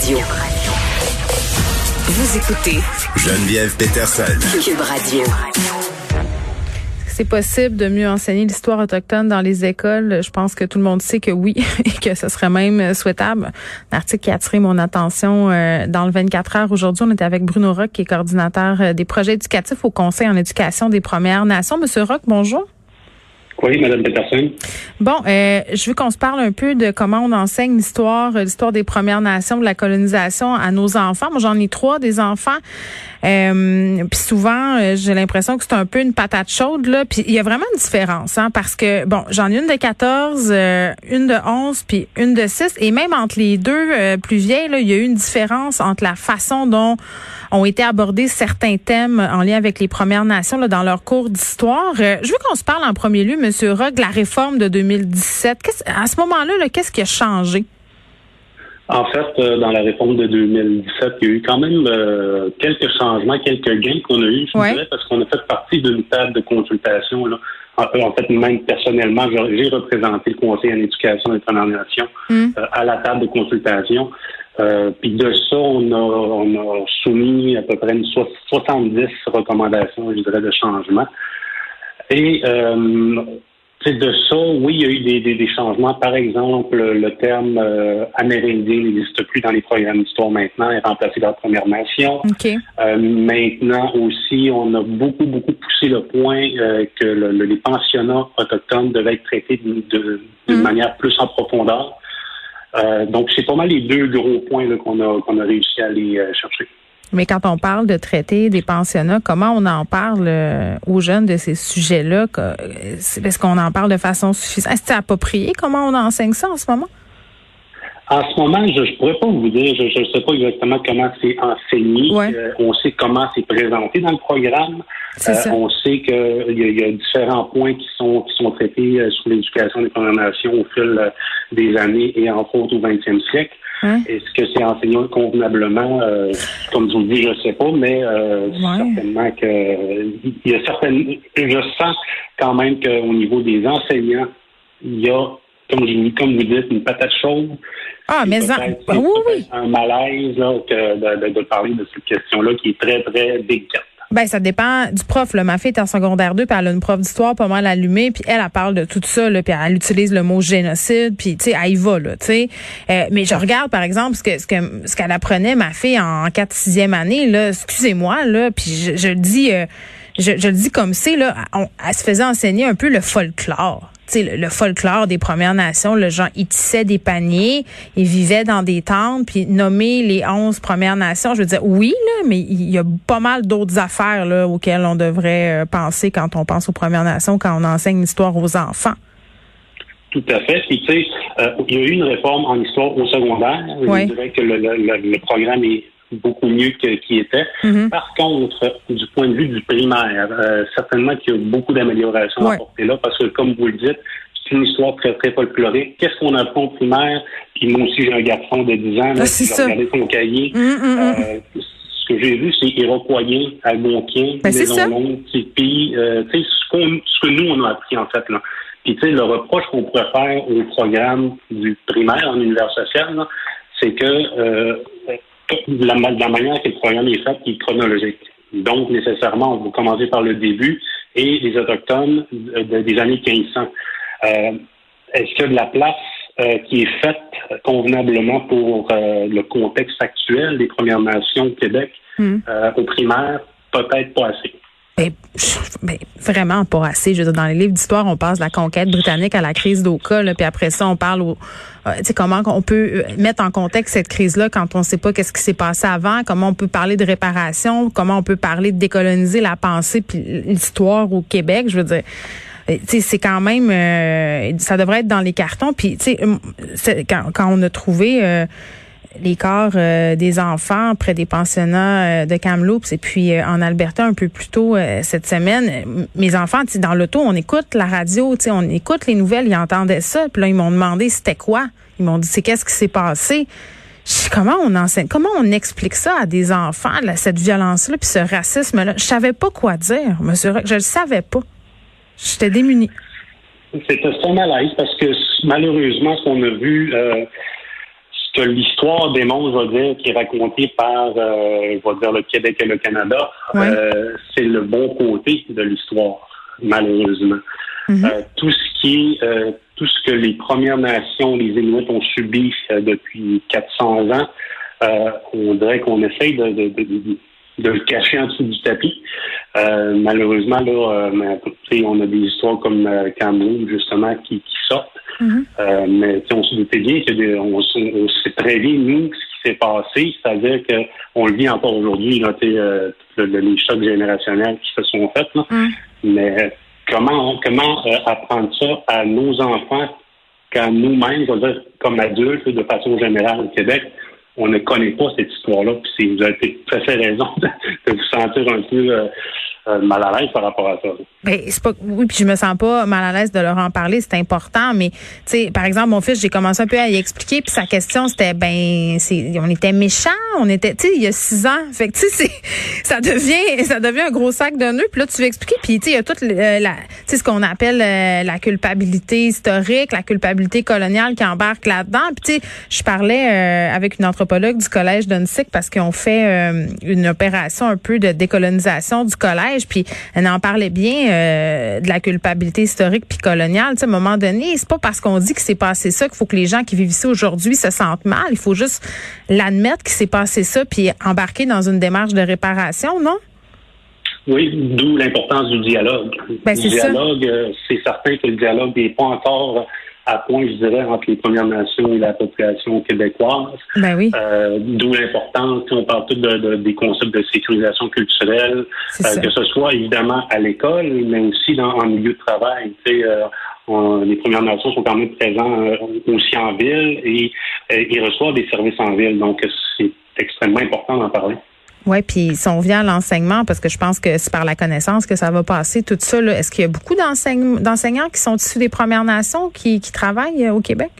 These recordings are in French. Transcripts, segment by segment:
Radio. Vous écoutez Geneviève Peterson. Cube Radio. C'est possible de mieux enseigner l'histoire autochtone dans les écoles. Je pense que tout le monde sait que oui et que ce serait même souhaitable. Un article qui a attiré mon attention euh, dans le 24 heures. Aujourd'hui, on était avec Bruno Rock, qui est coordinateur euh, des projets éducatifs au Conseil en éducation des Premières Nations. Monsieur Rock, bonjour. Bon, euh, je veux qu'on se parle un peu de comment on enseigne l'histoire, l'histoire des Premières Nations, de la colonisation à nos enfants. Moi, j'en ai trois des enfants. Euh, puis souvent, euh, j'ai l'impression que c'est un peu une patate chaude là. Puis il y a vraiment une différence, hein, parce que bon, j'en ai une de 14, une de 11, puis une de 6, et même entre les deux plus vieilles, là, il y a eu une différence entre la façon dont ont été abordés certains thèmes en lien avec les Premières Nations là, dans leur cours d'histoire. je veux qu'on se parle en premier lieu, Monsieur Rock, de la réforme de 2017. À ce moment-là, -là, qu'est-ce qui a changé? En fait, euh, dans la réforme de 2017, il y a eu quand même euh, quelques changements, quelques gains qu'on a eu, je dirais, parce qu'on a fait partie d'une table de consultation. Là. En, fait, même personnellement, j'ai représenté le Conseil en éducation des Premières Nations mm. euh, à la table de consultation. puis de ça, on a, on a soumis à peu près une 70 recommandations, je dirais, de changement. Et c'est de ça, oui, il y a eu des, des, des changements. Par exemple, le terme euh, amérindien n'existe plus dans les programmes d'histoire maintenant, est remplacé par Première Nation. Euh, maintenant aussi, on a beaucoup, beaucoup poussé le point euh, que le, les pensionnats autochtones devaient être traités d'une de, mm. manière plus en profondeur. Euh, donc, c'est pas mal les deux gros points qu'on a, qu'on a réussi à aller euh, chercher. Mais quand on parle de traiter des pensionnats, comment on en parle euh, aux jeunes de ces sujets-là? Est-ce qu'on en parle de façon suffisante? Est-ce que c'est approprié? Comment on enseigne ça en ce moment? En ce moment, je ne pourrais pas vous dire, je ne sais pas exactement comment c'est enseigné. Euh, on sait comment c'est présenté dans le programme. Euh, on sait qu'il y, y, a différents points qui sont qui sont traités sur l'éducation des Premières Nations au fil des années et entre autres au 20e siècle. Hein? Est-ce que c'est enseigné convenablement? Euh, comme je vous dis, je ne sais pas, mais euh, certainement que il y a certaines. Je sens quand même qu'au niveau des enseignants, il y a, comme, je, comme vous dites, une patate chaude. Ah, mais en... oui, oui. un malaise là, que de, de, parler de cette question-là qui est très, très délicate. Ben ça dépend du prof. Là. Ma fille est en secondaire 2, puis elle a une prof d'histoire pas mal allumée, puis elle, elle parle de tout ça, là, puis elle utilise le mot génocide, puis tu sais, elle y va, là, tu sais. Euh, mais je regarde, par exemple, ce que ce que ce qu'elle apprenait, ma fille, en 4 6e année, là, excusez-moi, là, puis je, je le dis... Euh, je, je, le dis comme c'est, là, elle se faisait enseigner un peu le folklore le, le, folklore des Premières Nations, le gens, ils tissaient des paniers, ils vivaient dans des tentes, puis nommer les onze Premières Nations, je veux dire, oui, là, mais il y a pas mal d'autres affaires là, auxquelles on devrait euh, penser quand on pense aux Premières Nations, quand on enseigne l'histoire aux enfants. Tout à fait. Puis, tu sais, euh, il y a eu une réforme en histoire au secondaire. Je dirais que le, le, le programme est beaucoup mieux qu'il était. Mm-hmm. Par contre, du point de vue du primaire, euh, certainement qu'il y a beaucoup d'améliorations à apporter là, parce que comme vous le dites, c'est une histoire très, très folklorique. Qu'est-ce qu'on apprend au primaire? Puis moi aussi, j'ai un garçon de 10 ans, là, ah, j'ai regardé son cahier. Mm-hmm, mm-hmm. Euh, ce que j'ai vu, c'est Iroquoien, Algonquin, ben, Maison puis euh, ce, ce que nous, on a appris en fait. là. Puis tu sais, le reproche qu'on pourrait faire au programme du primaire en univers social, c'est que euh, la, la manière que le programme est fait qui est chronologique. Donc, nécessairement, on va commencer par le début et les Autochtones des années 1500. Euh, Est-ce qu'il y a de la place euh, qui est faite convenablement pour euh, le contexte actuel des Premières Nations au Québec hmm. euh, au primaire? Peut-être pas assez? Mais, ben, vraiment pas assez. Je veux dire, dans les livres d'histoire, on passe de la conquête britannique à la crise d'Oka, puis après ça, on parle au, euh, comment on peut euh, mettre en contexte cette crise-là quand on ne sait pas qu'est-ce qui s'est passé avant, comment on peut parler de réparation, comment on peut parler de décoloniser la pensée puis l'histoire au Québec. Je veux dire, euh, c'est quand même, ça devrait être dans les cartons. Puis, quand, quand on a trouvé les corps euh, des enfants près des pensionnats euh, de Kamloops et puis euh, en Alberta un peu plus tôt cette semaine. Mes enfants, dans l'auto, on écoute la radio, on écoute les nouvelles, ils entendaient ça. Puis là, ils m'ont demandé c'était quoi? Ils m'ont dit c'est qu'est-ce qui s'est passé? comment on enseigne, comment on explique ça à des enfants, cette violence-là, puis ce racisme-là? Je savais pas quoi dire, monsieur Je le savais pas. J'étais démunie. C'est un malaise parce que malheureusement, ce qu'on a vu, que l'histoire démontre, je vais dire, qui est racontée par, euh, je vais dire, le Québec et le Canada, euh, c'est le bon côté de l'histoire, malheureusement. Mhm. euh, tout ce qui est, euh, tout ce que les Premières Nations, les Inuits ont subi euh, depuis 400 ans, on dirait qu'on essaye de, de, de, de, le cacher en dessous du tapis. malheureusement, là, on a des histoires comme Cameroun, justement, qui, qui sortent. Mm-hmm. Euh, mais on se doutait bien que on, sait très bien, nous, ce qui s'est passé, c'est-à-dire qu'on le vit encore aujourd'hui, euh, les chocs générationnels qui se sont faits. Mm. Mais comment, comment euh, apprendre ça à nos enfants quand nous-mêmes, comme adultes, de façon générale au Québec, on ne connaît pas cette histoire-là. Puis vous avez tout à fait raison de, vous sentir un peu euh, mal à l'aise par rapport à ça. Ben, c'est pas, oui, puis je me sens pas mal à l'aise de leur en parler, c'est important, mais tu sais, par exemple, mon fils, j'ai commencé un peu à y expliquer, puis sa question, c'était, ben, c'est, on était méchants, on était, tu sais, il y a six ans, fait que tu sais, ça devient, ça devient un gros sac de nœuds, puis là, tu veux expliquer, puis tu sais, il y a toute la, tu sais, ce qu'on appelle euh, la culpabilité historique, la culpabilité coloniale qui embarque là-dedans, puis tu sais, je parlais euh, avec une anthropologue du collège d'Unsic parce qu'on fait une opération un peu de décolonisation du collège puis elle en parlait bien euh, de la culpabilité historique puis coloniale. à un moment donné, c'est pas parce qu'on dit que c'est passé ça qu'il faut que les gens qui vivent ici aujourd'hui se sentent mal. Il faut juste l'admettre qu'il s'est passé ça puis embarquer dans une démarche de réparation, non? Oui, d'où l'importance du dialogue. Ben, le dialogue, euh, c'est certain que le dialogue n'est pas encore à point, je dirais, entre les Premières Nations et la population québécoise. Ben oui. Euh, D'où l'importance, on parle tout de, des concepts de sécurisation culturelle, euh, que ce soit évidemment à l'école, mais aussi dans, en milieu de travail. Tu sais, euh, les Premières Nations sont quand même présents euh, aussi en ville et, et ils reçoivent des services en ville. Donc, c'est extrêmement important d'en parler. Oui, puis si on vient à l'enseignement, parce que je pense que c'est par la connaissance que ça va passer, tout ça, est-ce qu'il y a beaucoup d'enseignants qui sont issus des Premières Nations qui, travaillent euh, au Québec?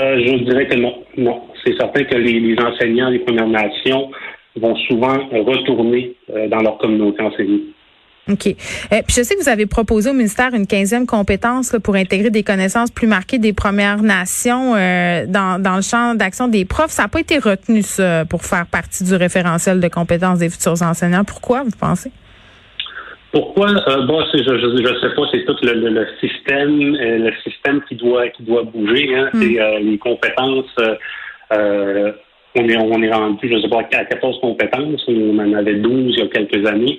Euh, je dirais que non. Non. C'est certain que les, enseignants des Premières Nations vont souvent retourner euh, dans leur communauté enseignée. OK. Euh, puis je sais que vous avez proposé au ministère une quinzième compétence pour intégrer des connaissances plus marquées des Premières Nations euh, dans, dans le champ d'action des profs. Ça n'a pas été retenu, ça, pour faire partie du référentiel de compétences des futurs enseignants. Pourquoi, vous pensez? Pourquoi? Euh, bon, je ne sais pas, c'est tout le, le, système, le système qui doit qui doit bouger. Hein. Hmm. C'est les compétences on est, on est rendu, je sais pas, à 14 compétences. On en avait 12 il y a quelques années.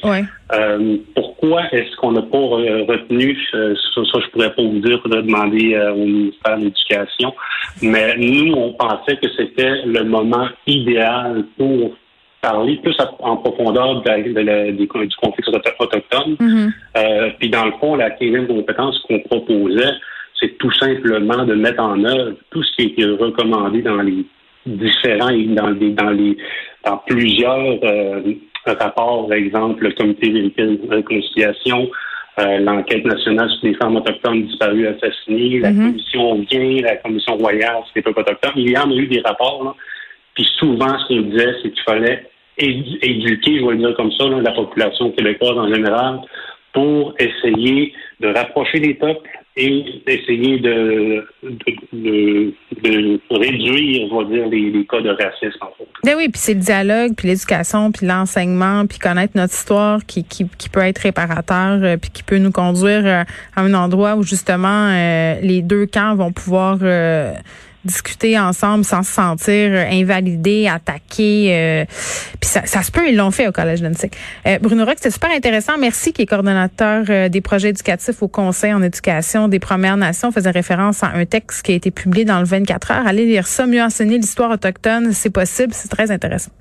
Euh, pourquoi est-ce qu'on n'a pas retenu, euh, ça, ça, je pourrais pas vous dire, faudrait demander euh, au ministère de l'Éducation. Mais nous, on pensait que c'était le moment idéal pour parler plus en profondeur de du conflit autochtone. Mm-hmm. puis dans le fond, la quinzième compétence qu'on proposait, c'est tout simplement de mettre en œuvre tout ce qui été recommandé dans les différents dans, les, dans, les, dans plusieurs euh, rapports, par exemple, le comité de réconciliation, euh, l'enquête nationale sur les femmes autochtones disparues assassinées, la mm-hmm. commission Bien, la commission royale sur les peuples autochtones. Il y en a eu des rapports. Là. Puis souvent, ce qu'on disait, c'est qu'il fallait éduquer, je vais le dire comme ça, la population québécoise en général, pour essayer de rapprocher les peuples et d'essayer de, de, de, réduire, on va dire, les, cas de racisme. En fait. Ben oui, puis c'est le dialogue, puis l'éducation, puis l'enseignement, puis connaître notre histoire qui, qui, qui peut être réparateur, euh, puis qui peut nous conduire euh, à un endroit où justement euh, les deux camps vont pouvoir discuter ensemble sans se sentir invalidé, attaqué. Euh, puis ça, ça, se peut, ils l'ont fait au Collège d'Annecy. Euh, Bruno Rock, c'était super intéressant. Merci, qui est coordonnateur euh, des projets éducatifs au Conseil en éducation des Premières Nations. faisait référence à un texte qui a été publié dans le 24 heures. Allez lire ça, mieux enseigner l'histoire autochtone, c'est possible, c'est très intéressant.